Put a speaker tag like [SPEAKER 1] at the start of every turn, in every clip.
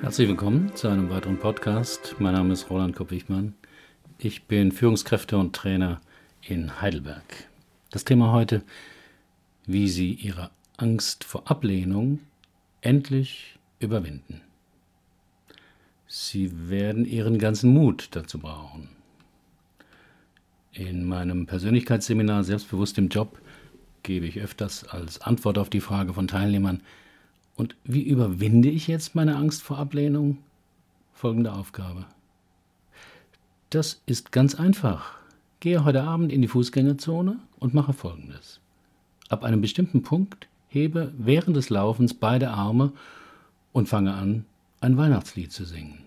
[SPEAKER 1] Herzlich willkommen zu einem weiteren Podcast. Mein Name ist Roland Kopp-Wichmann. Ich bin Führungskräfte und Trainer in Heidelberg. Das Thema heute, wie Sie Ihre Angst vor Ablehnung endlich überwinden. Sie werden Ihren ganzen Mut dazu brauchen. In meinem Persönlichkeitsseminar Selbstbewusst im Job gebe ich öfters als Antwort auf die Frage von Teilnehmern, und wie überwinde ich jetzt meine Angst vor Ablehnung? Folgende Aufgabe. Das ist ganz einfach. Gehe heute Abend in die Fußgängerzone und mache Folgendes. Ab einem bestimmten Punkt hebe während des Laufens beide Arme und fange an, ein Weihnachtslied zu singen.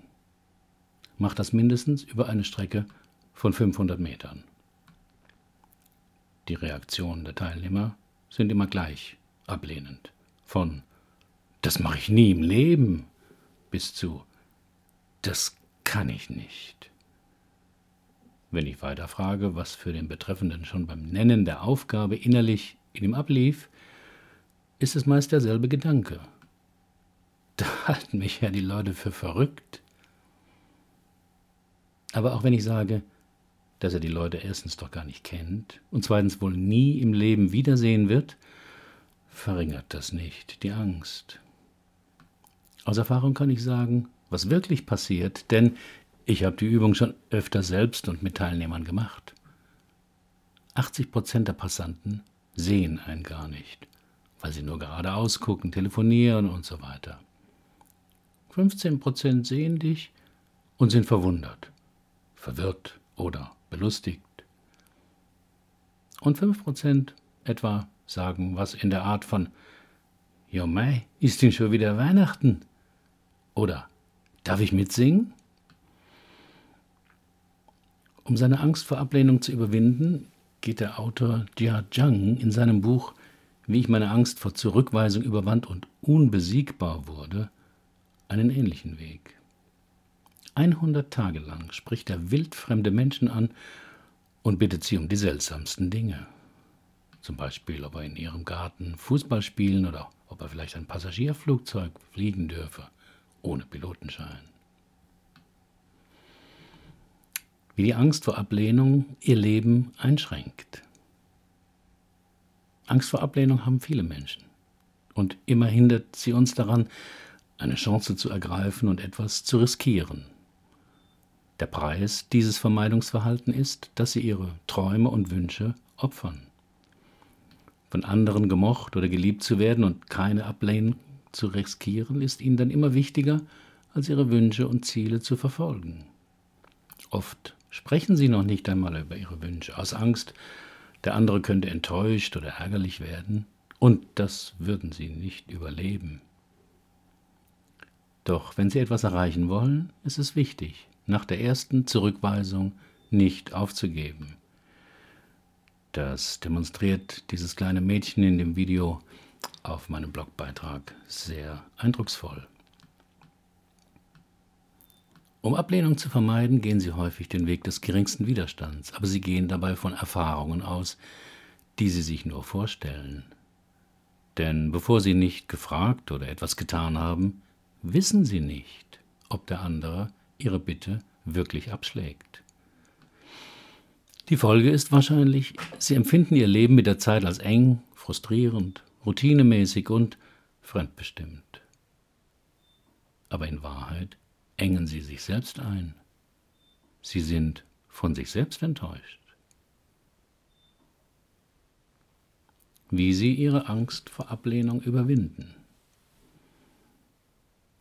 [SPEAKER 1] Mach das mindestens über eine Strecke von 500 Metern. Die Reaktionen der Teilnehmer sind immer gleich ablehnend. Von das mache ich nie im Leben bis zu das kann ich nicht. Wenn ich weiter frage, was für den Betreffenden schon beim Nennen der Aufgabe innerlich in ihm ablief, ist es meist derselbe Gedanke. Da halten mich ja die Leute für verrückt. Aber auch wenn ich sage, dass er die Leute erstens doch gar nicht kennt und zweitens wohl nie im Leben wiedersehen wird, verringert das nicht die Angst. Aus Erfahrung kann ich sagen, was wirklich passiert, denn ich habe die Übung schon öfter selbst und mit Teilnehmern gemacht. 80 Prozent der Passanten sehen einen gar nicht, weil sie nur geradeaus gucken, telefonieren und so weiter. 15 Prozent sehen dich und sind verwundert, verwirrt oder belustigt. Und 5 Prozent etwa sagen was in der Art von Jo mei, ist denn schon wieder Weihnachten? Oder darf ich mitsingen? Um seine Angst vor Ablehnung zu überwinden, geht der Autor Jia Zhang in seinem Buch Wie ich meine Angst vor Zurückweisung überwand und unbesiegbar wurde, einen ähnlichen Weg. 100 Tage lang spricht er wildfremde Menschen an und bittet sie um die seltsamsten Dinge. Zum Beispiel, ob er in ihrem Garten Fußball spielen oder ob er vielleicht ein Passagierflugzeug fliegen dürfe ohne Pilotenschein. Wie die Angst vor Ablehnung ihr Leben einschränkt. Angst vor Ablehnung haben viele Menschen. Und immer hindert sie uns daran, eine Chance zu ergreifen und etwas zu riskieren. Der Preis dieses Vermeidungsverhalten ist, dass sie ihre Träume und Wünsche opfern. Von anderen gemocht oder geliebt zu werden und keine Ablehnung zu riskieren, ist ihnen dann immer wichtiger, als ihre Wünsche und Ziele zu verfolgen. Oft sprechen sie noch nicht einmal über ihre Wünsche, aus Angst, der andere könnte enttäuscht oder ärgerlich werden, und das würden sie nicht überleben. Doch wenn sie etwas erreichen wollen, ist es wichtig, nach der ersten Zurückweisung nicht aufzugeben. Das demonstriert dieses kleine Mädchen in dem Video auf meinem Blogbeitrag sehr eindrucksvoll. Um Ablehnung zu vermeiden, gehen sie häufig den Weg des geringsten Widerstands, aber sie gehen dabei von Erfahrungen aus, die sie sich nur vorstellen. Denn bevor sie nicht gefragt oder etwas getan haben, wissen sie nicht, ob der andere ihre Bitte wirklich abschlägt. Die Folge ist wahrscheinlich, sie empfinden ihr Leben mit der Zeit als eng, frustrierend routinemäßig und fremdbestimmt. Aber in Wahrheit engen sie sich selbst ein. Sie sind von sich selbst enttäuscht. Wie sie ihre Angst vor Ablehnung überwinden.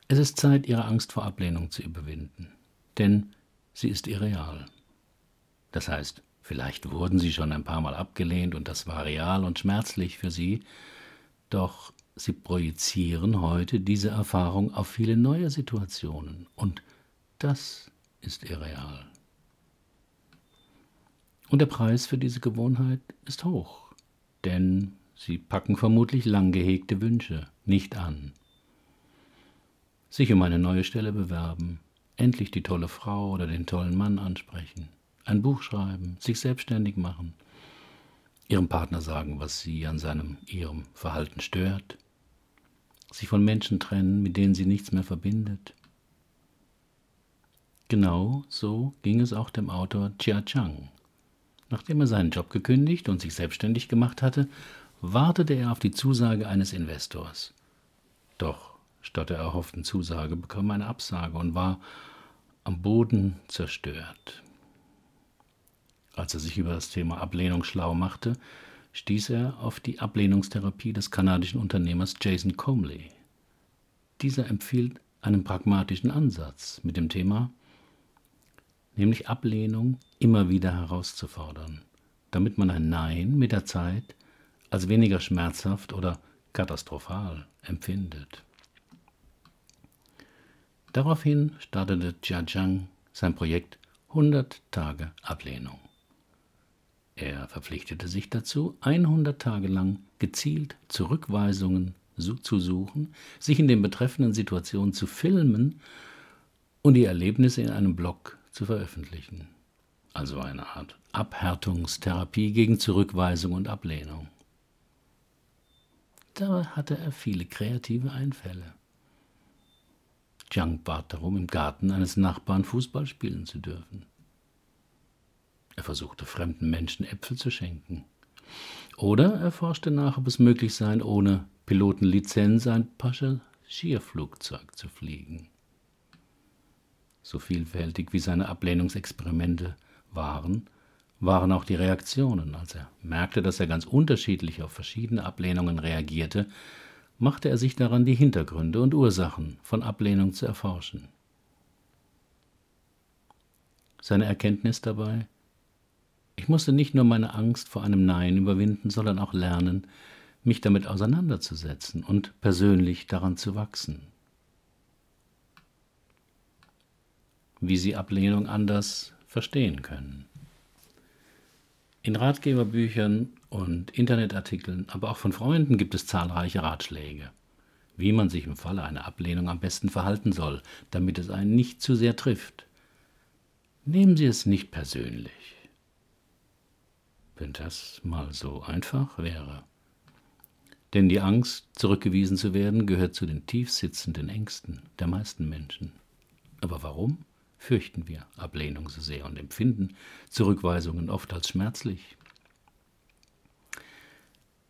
[SPEAKER 1] Es ist Zeit, ihre Angst vor Ablehnung zu überwinden, denn sie ist irreal. Das heißt, vielleicht wurden sie schon ein paar Mal abgelehnt und das war real und schmerzlich für sie, doch sie projizieren heute diese Erfahrung auf viele neue Situationen und das ist irreal. Und der Preis für diese Gewohnheit ist hoch, denn sie packen vermutlich lang gehegte Wünsche nicht an. Sich um eine neue Stelle bewerben, endlich die tolle Frau oder den tollen Mann ansprechen, ein Buch schreiben, sich selbstständig machen – ihrem Partner sagen, was sie an seinem, ihrem Verhalten stört, sich von Menschen trennen, mit denen sie nichts mehr verbindet, Genau so ging es auch dem Autor Chia Chang. Nachdem er seinen Job gekündigt und sich selbstständig gemacht hatte, wartete er auf die Zusage eines Investors. Doch statt der erhofften Zusage bekam er eine Absage und war am Boden zerstört. Als er sich über das Thema Ablehnung schlau machte, stieß er auf die Ablehnungstherapie des kanadischen Unternehmers Jason Comley. Dieser empfiehlt einen pragmatischen Ansatz mit dem Thema, nämlich Ablehnung immer wieder herauszufordern, damit man ein Nein mit der Zeit als weniger schmerzhaft oder katastrophal empfindet. Daraufhin startete Jia Zhang sein Projekt 100 Tage Ablehnung. Er verpflichtete sich dazu, 100 Tage lang gezielt Zurückweisungen zu suchen, sich in den betreffenden Situationen zu filmen und die Erlebnisse in einem Blog zu veröffentlichen. Also eine Art Abhärtungstherapie gegen Zurückweisung und Ablehnung. Da hatte er viele kreative Einfälle. Jiang bat darum, im Garten eines Nachbarn Fußball spielen zu dürfen. Er versuchte fremden Menschen Äpfel zu schenken. Oder er forschte nach, ob es möglich sei, ohne Pilotenlizenz ein Passagierflugzeug zu fliegen. So vielfältig wie seine Ablehnungsexperimente waren, waren auch die Reaktionen. Als er merkte, dass er ganz unterschiedlich auf verschiedene Ablehnungen reagierte, machte er sich daran, die Hintergründe und Ursachen von Ablehnung zu erforschen. Seine Erkenntnis dabei, ich musste nicht nur meine Angst vor einem Nein überwinden, sondern auch lernen, mich damit auseinanderzusetzen und persönlich daran zu wachsen. Wie Sie Ablehnung anders verstehen können. In Ratgeberbüchern und Internetartikeln, aber auch von Freunden gibt es zahlreiche Ratschläge, wie man sich im Falle einer Ablehnung am besten verhalten soll, damit es einen nicht zu sehr trifft. Nehmen Sie es nicht persönlich. Wenn das mal so einfach wäre. Denn die Angst, zurückgewiesen zu werden, gehört zu den tief sitzenden Ängsten der meisten Menschen. Aber warum fürchten wir Ablehnung so sehr und empfinden Zurückweisungen oft als schmerzlich?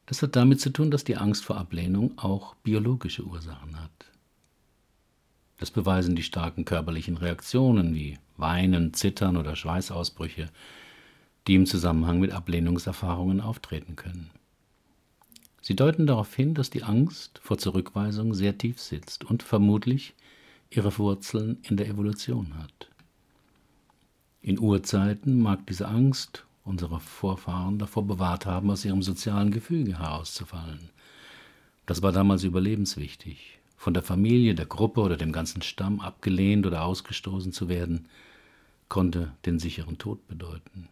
[SPEAKER 1] Das hat damit zu tun, dass die Angst vor Ablehnung auch biologische Ursachen hat. Das beweisen die starken körperlichen Reaktionen wie Weinen, Zittern oder Schweißausbrüche, die im Zusammenhang mit Ablehnungserfahrungen auftreten können. Sie deuten darauf hin, dass die Angst vor Zurückweisung sehr tief sitzt und vermutlich ihre Wurzeln in der Evolution hat. In Urzeiten mag diese Angst unsere Vorfahren davor bewahrt haben, aus ihrem sozialen Gefüge herauszufallen. Das war damals überlebenswichtig. Von der Familie, der Gruppe oder dem ganzen Stamm abgelehnt oder ausgestoßen zu werden, konnte den sicheren Tod bedeuten.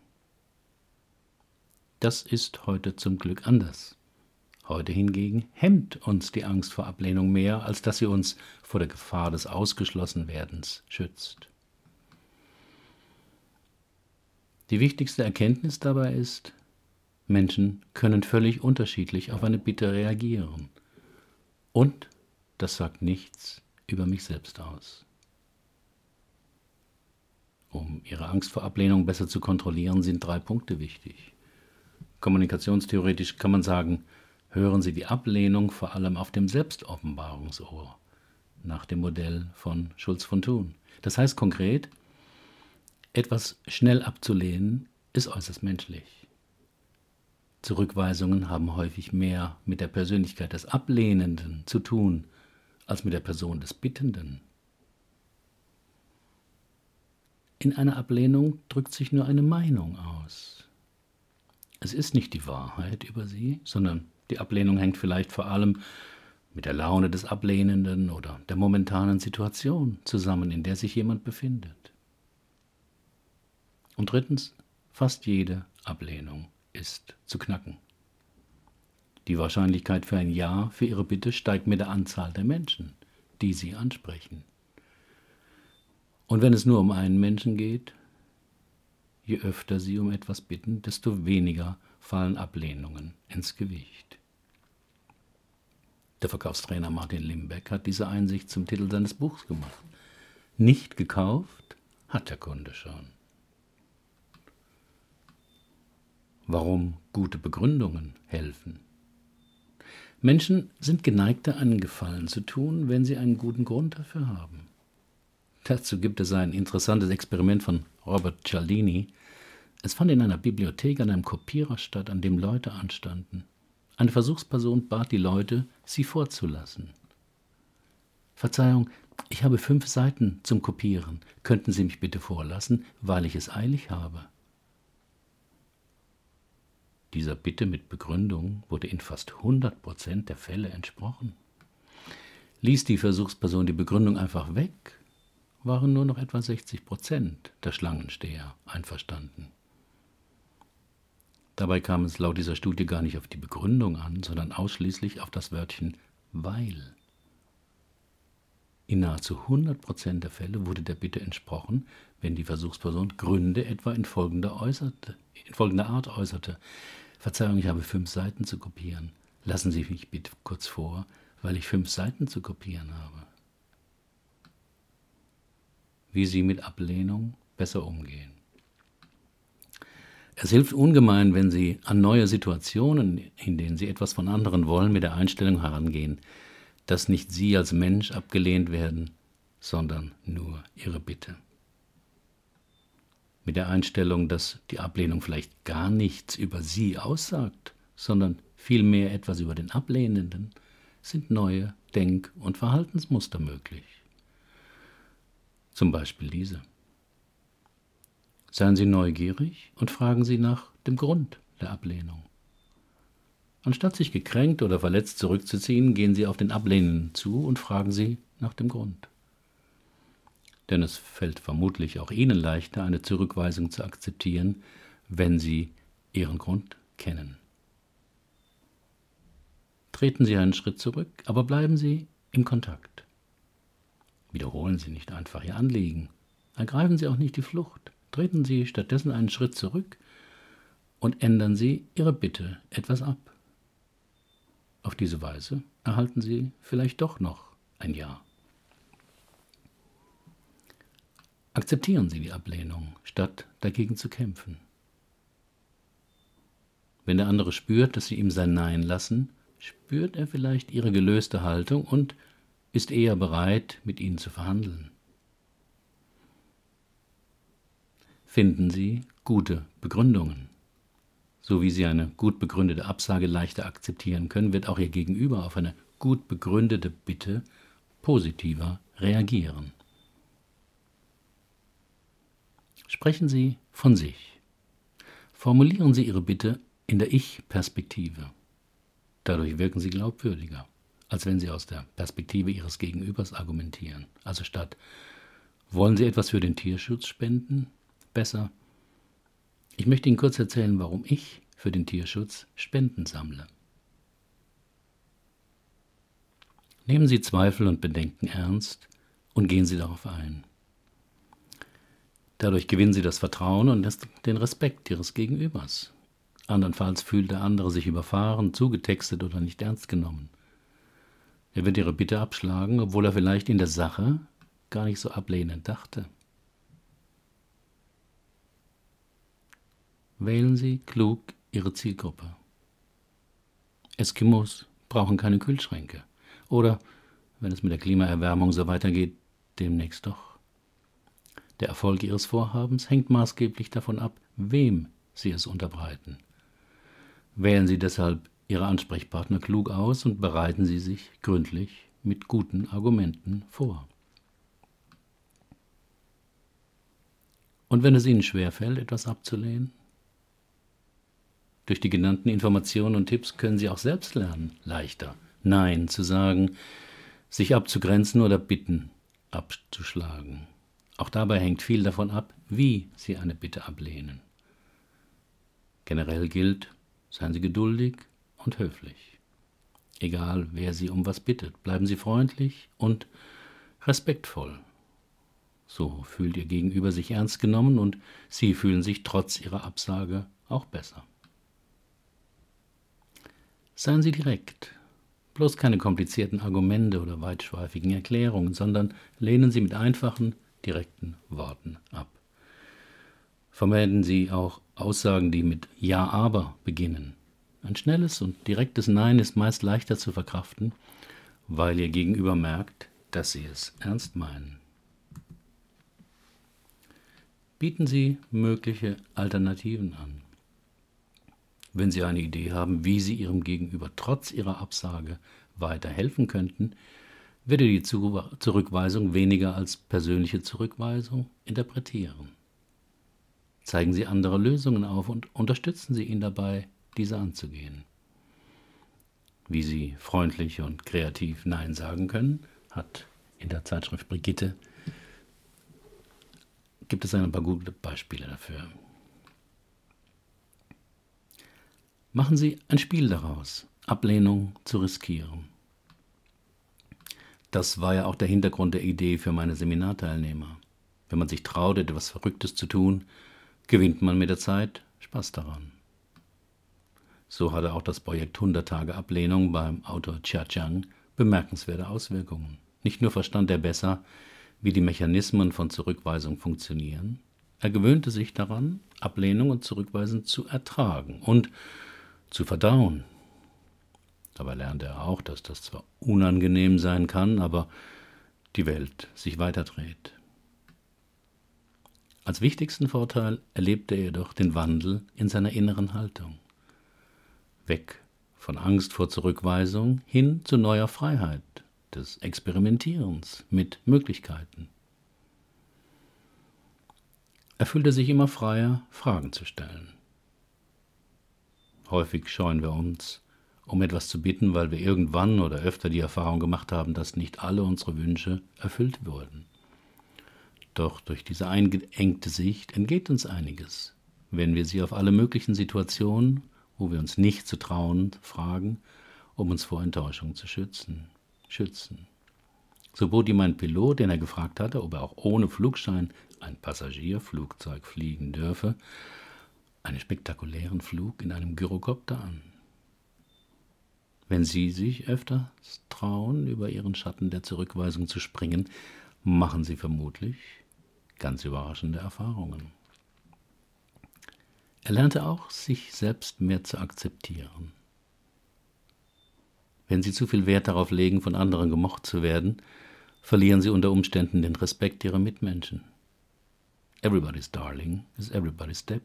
[SPEAKER 1] Das ist heute zum Glück anders. Heute hingegen hemmt uns die Angst vor Ablehnung mehr, als dass sie uns vor der Gefahr des Ausgeschlossenwerdens schützt. Die wichtigste Erkenntnis dabei ist, Menschen können völlig unterschiedlich auf eine Bitte reagieren. Und das sagt nichts über mich selbst aus. Um ihre Angst vor Ablehnung besser zu kontrollieren, sind drei Punkte wichtig. Kommunikationstheoretisch kann man sagen, hören Sie die Ablehnung vor allem auf dem Selbstoffenbarungsohr, nach dem Modell von Schulz von Thun. Das heißt konkret, etwas schnell abzulehnen ist äußerst menschlich. Zurückweisungen haben häufig mehr mit der Persönlichkeit des Ablehnenden zu tun als mit der Person des Bittenden. In einer Ablehnung drückt sich nur eine Meinung aus. Es ist nicht die Wahrheit über sie, sondern die Ablehnung hängt vielleicht vor allem mit der Laune des Ablehnenden oder der momentanen Situation zusammen, in der sich jemand befindet. Und drittens, fast jede Ablehnung ist zu knacken. Die Wahrscheinlichkeit für ein Ja für Ihre Bitte steigt mit der Anzahl der Menschen, die Sie ansprechen. Und wenn es nur um einen Menschen geht, Je öfter sie um etwas bitten, desto weniger fallen Ablehnungen ins Gewicht. Der Verkaufstrainer Martin Limbeck hat diese Einsicht zum Titel seines Buchs gemacht. Nicht gekauft, hat der Kunde schon. Warum gute Begründungen helfen? Menschen sind geneigter, einen Gefallen zu tun, wenn sie einen guten Grund dafür haben. Dazu gibt es ein interessantes Experiment von Robert Cialdini. Es fand in einer Bibliothek an einem Kopierer statt, an dem Leute anstanden. Eine Versuchsperson bat die Leute, sie vorzulassen. Verzeihung, ich habe fünf Seiten zum Kopieren. Könnten Sie mich bitte vorlassen, weil ich es eilig habe? Dieser Bitte mit Begründung wurde in fast 100 Prozent der Fälle entsprochen. Ließ die Versuchsperson die Begründung einfach weg, waren nur noch etwa 60 Prozent der Schlangensteher einverstanden. Dabei kam es laut dieser Studie gar nicht auf die Begründung an, sondern ausschließlich auf das Wörtchen weil. In nahezu 100 Prozent der Fälle wurde der Bitte entsprochen, wenn die Versuchsperson Gründe etwa in folgender, äußerte, in folgender Art äußerte. Verzeihung, ich habe fünf Seiten zu kopieren. Lassen Sie mich bitte kurz vor, weil ich fünf Seiten zu kopieren habe wie sie mit Ablehnung besser umgehen. Es hilft ungemein, wenn Sie an neue Situationen, in denen Sie etwas von anderen wollen, mit der Einstellung herangehen, dass nicht Sie als Mensch abgelehnt werden, sondern nur Ihre Bitte. Mit der Einstellung, dass die Ablehnung vielleicht gar nichts über Sie aussagt, sondern vielmehr etwas über den Ablehnenden, sind neue Denk- und Verhaltensmuster möglich. Zum Beispiel diese. Seien Sie neugierig und fragen Sie nach dem Grund der Ablehnung. Anstatt sich gekränkt oder verletzt zurückzuziehen, gehen Sie auf den Ablehnenden zu und fragen Sie nach dem Grund. Denn es fällt vermutlich auch Ihnen leichter, eine Zurückweisung zu akzeptieren, wenn Sie Ihren Grund kennen. Treten Sie einen Schritt zurück, aber bleiben Sie im Kontakt. Wiederholen Sie nicht einfach Ihr Anliegen. Ergreifen Sie auch nicht die Flucht. Treten Sie stattdessen einen Schritt zurück und ändern Sie Ihre Bitte etwas ab. Auf diese Weise erhalten Sie vielleicht doch noch ein Ja. Akzeptieren Sie die Ablehnung, statt dagegen zu kämpfen. Wenn der andere spürt, dass Sie ihm sein Nein lassen, spürt er vielleicht Ihre gelöste Haltung und ist eher bereit, mit ihnen zu verhandeln. Finden Sie gute Begründungen. So wie Sie eine gut begründete Absage leichter akzeptieren können, wird auch Ihr Gegenüber auf eine gut begründete Bitte positiver reagieren. Sprechen Sie von sich. Formulieren Sie Ihre Bitte in der Ich-Perspektive. Dadurch wirken Sie glaubwürdiger als wenn Sie aus der Perspektive Ihres Gegenübers argumentieren. Also statt wollen Sie etwas für den Tierschutz spenden? Besser, ich möchte Ihnen kurz erzählen, warum ich für den Tierschutz Spenden sammle. Nehmen Sie Zweifel und Bedenken ernst und gehen Sie darauf ein. Dadurch gewinnen Sie das Vertrauen und den Respekt Ihres Gegenübers. Andernfalls fühlt der andere sich überfahren, zugetextet oder nicht ernst genommen. Er wird ihre Bitte abschlagen, obwohl er vielleicht in der Sache gar nicht so ablehnend dachte. Wählen Sie klug Ihre Zielgruppe. Eskimos brauchen keine Kühlschränke. Oder, wenn es mit der Klimaerwärmung so weitergeht, demnächst doch. Der Erfolg Ihres Vorhabens hängt maßgeblich davon ab, wem Sie es unterbreiten. Wählen Sie deshalb Ihre Ansprechpartner klug aus und bereiten Sie sich gründlich mit guten Argumenten vor. Und wenn es Ihnen schwerfällt, etwas abzulehnen? Durch die genannten Informationen und Tipps können Sie auch selbst lernen, leichter Nein zu sagen, sich abzugrenzen oder Bitten abzuschlagen. Auch dabei hängt viel davon ab, wie Sie eine Bitte ablehnen. Generell gilt, seien Sie geduldig und höflich. Egal, wer Sie um was bittet, bleiben Sie freundlich und respektvoll. So fühlt Ihr Gegenüber sich ernst genommen und Sie fühlen sich trotz Ihrer Absage auch besser. Seien Sie direkt, bloß keine komplizierten Argumente oder weitschweifigen Erklärungen, sondern lehnen Sie mit einfachen, direkten Worten ab. Vermeiden Sie auch Aussagen, die mit Ja, aber beginnen. Ein schnelles und direktes Nein ist meist leichter zu verkraften, weil Ihr Gegenüber merkt, dass Sie es ernst meinen. Bieten Sie mögliche Alternativen an. Wenn Sie eine Idee haben, wie Sie Ihrem Gegenüber trotz Ihrer Absage weiterhelfen könnten, werde die Zurückweisung weniger als persönliche Zurückweisung interpretieren. Zeigen Sie andere Lösungen auf und unterstützen Sie ihn dabei, diese anzugehen. Wie Sie freundlich und kreativ Nein sagen können, hat in der Zeitschrift Brigitte gibt es ein paar gute Beispiele dafür. Machen Sie ein Spiel daraus, Ablehnung zu riskieren. Das war ja auch der Hintergrund der Idee für meine Seminarteilnehmer. Wenn man sich traut, etwas Verrücktes zu tun, gewinnt man mit der Zeit Spaß daran. So hatte auch das Projekt 100 Tage Ablehnung beim Autor Chia Chang bemerkenswerte Auswirkungen. Nicht nur verstand er besser, wie die Mechanismen von Zurückweisung funktionieren, er gewöhnte sich daran, Ablehnung und Zurückweisen zu ertragen und zu verdauen. Dabei lernte er auch, dass das zwar unangenehm sein kann, aber die Welt sich weiterdreht. Als wichtigsten Vorteil erlebte er jedoch den Wandel in seiner inneren Haltung. Weg von Angst vor Zurückweisung hin zu neuer Freiheit, des Experimentierens mit Möglichkeiten. Er fühlte sich immer freier, Fragen zu stellen. Häufig scheuen wir uns, um etwas zu bitten, weil wir irgendwann oder öfter die Erfahrung gemacht haben, dass nicht alle unsere Wünsche erfüllt wurden. Doch durch diese eingeengte Sicht entgeht uns einiges, wenn wir sie auf alle möglichen Situationen, wo wir uns nicht zu trauen, fragen, um uns vor Enttäuschung zu schützen. Schützen. So bot ihm ein Pilot, den er gefragt hatte, ob er auch ohne Flugschein ein Passagierflugzeug fliegen dürfe, einen spektakulären Flug in einem Gyrokopter an. Wenn Sie sich öfters trauen, über Ihren Schatten der Zurückweisung zu springen, machen Sie vermutlich ganz überraschende Erfahrungen. Er lernte auch, sich selbst mehr zu akzeptieren. Wenn Sie zu viel Wert darauf legen, von anderen gemocht zu werden, verlieren Sie unter Umständen den Respekt Ihrer Mitmenschen. Everybody's Darling is everybody's Step.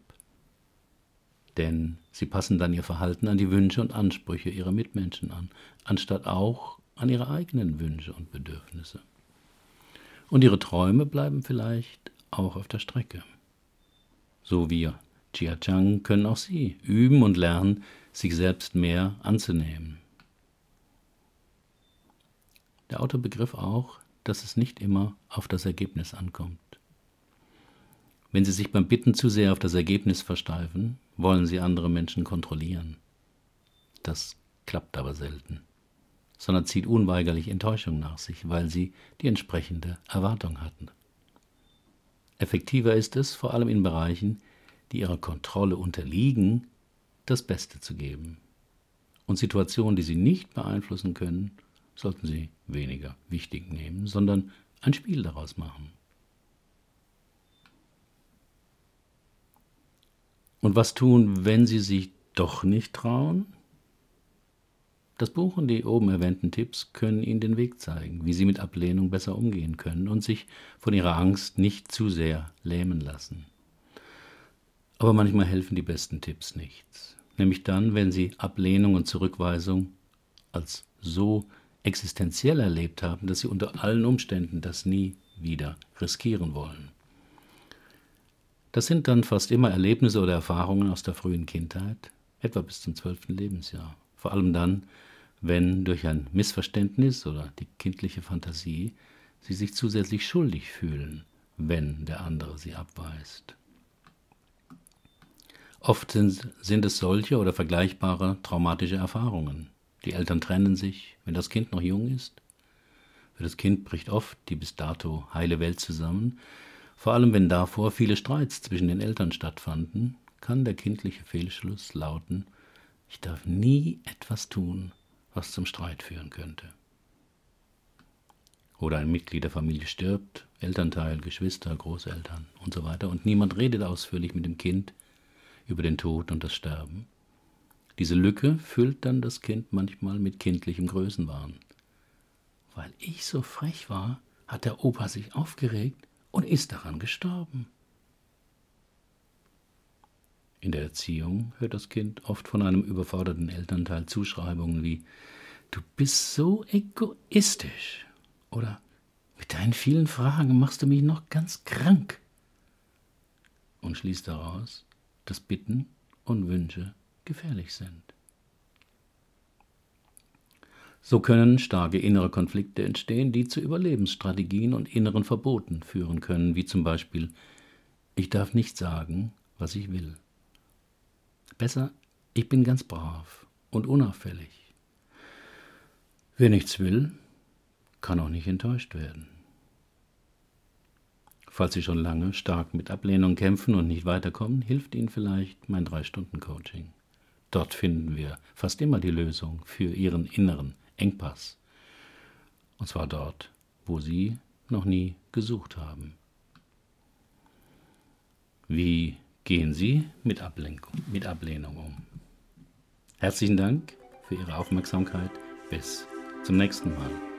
[SPEAKER 1] Denn Sie passen dann Ihr Verhalten an die Wünsche und Ansprüche Ihrer Mitmenschen an, anstatt auch an Ihre eigenen Wünsche und Bedürfnisse. Und ihre Träume bleiben vielleicht auch auf der Strecke. So wie Chia Chang können auch Sie üben und lernen, sich selbst mehr anzunehmen. Der Autor begriff auch, dass es nicht immer auf das Ergebnis ankommt. Wenn Sie sich beim Bitten zu sehr auf das Ergebnis versteifen, wollen Sie andere Menschen kontrollieren. Das klappt aber selten sondern zieht unweigerlich Enttäuschung nach sich, weil sie die entsprechende Erwartung hatten. Effektiver ist es, vor allem in Bereichen, die ihrer Kontrolle unterliegen, das Beste zu geben. Und Situationen, die sie nicht beeinflussen können, sollten sie weniger wichtig nehmen, sondern ein Spiel daraus machen. Und was tun, wenn sie sich doch nicht trauen? Das Buch und die oben erwähnten Tipps können Ihnen den Weg zeigen, wie Sie mit Ablehnung besser umgehen können und sich von Ihrer Angst nicht zu sehr lähmen lassen. Aber manchmal helfen die besten Tipps nichts. Nämlich dann, wenn Sie Ablehnung und Zurückweisung als so existenziell erlebt haben, dass Sie unter allen Umständen das nie wieder riskieren wollen. Das sind dann fast immer Erlebnisse oder Erfahrungen aus der frühen Kindheit, etwa bis zum zwölften Lebensjahr. Vor allem dann, wenn durch ein Missverständnis oder die kindliche Fantasie sie sich zusätzlich schuldig fühlen, wenn der andere sie abweist. Oft sind, sind es solche oder vergleichbare traumatische Erfahrungen. Die Eltern trennen sich, wenn das Kind noch jung ist. Für das Kind bricht oft die bis dato heile Welt zusammen. Vor allem wenn davor viele Streits zwischen den Eltern stattfanden, kann der kindliche Fehlschluss lauten, ich darf nie etwas tun, was zum Streit führen könnte. oder ein Mitglied der Familie stirbt, Elternteil, Geschwister, Großeltern und so weiter, und niemand redet ausführlich mit dem Kind über den Tod und das Sterben. Diese Lücke füllt dann das Kind manchmal mit kindlichem Größenwahn. Weil ich so frech war, hat der Opa sich aufgeregt und ist daran gestorben. In der Erziehung hört das Kind oft von einem überforderten Elternteil Zuschreibungen wie Du bist so egoistisch oder Mit deinen vielen Fragen machst du mich noch ganz krank und schließt daraus, dass Bitten und Wünsche gefährlich sind. So können starke innere Konflikte entstehen, die zu Überlebensstrategien und inneren Verboten führen können, wie zum Beispiel Ich darf nicht sagen, was ich will. Besser, ich bin ganz brav und unauffällig. Wer nichts will, kann auch nicht enttäuscht werden. Falls Sie schon lange stark mit Ablehnung kämpfen und nicht weiterkommen, hilft Ihnen vielleicht mein 3-Stunden-Coaching. Dort finden wir fast immer die Lösung für Ihren inneren Engpass. Und zwar dort, wo Sie noch nie gesucht haben. Wie gehen Sie mit, Ablenkung, mit Ablehnung um. Herzlichen Dank für Ihre Aufmerksamkeit. Bis zum nächsten Mal.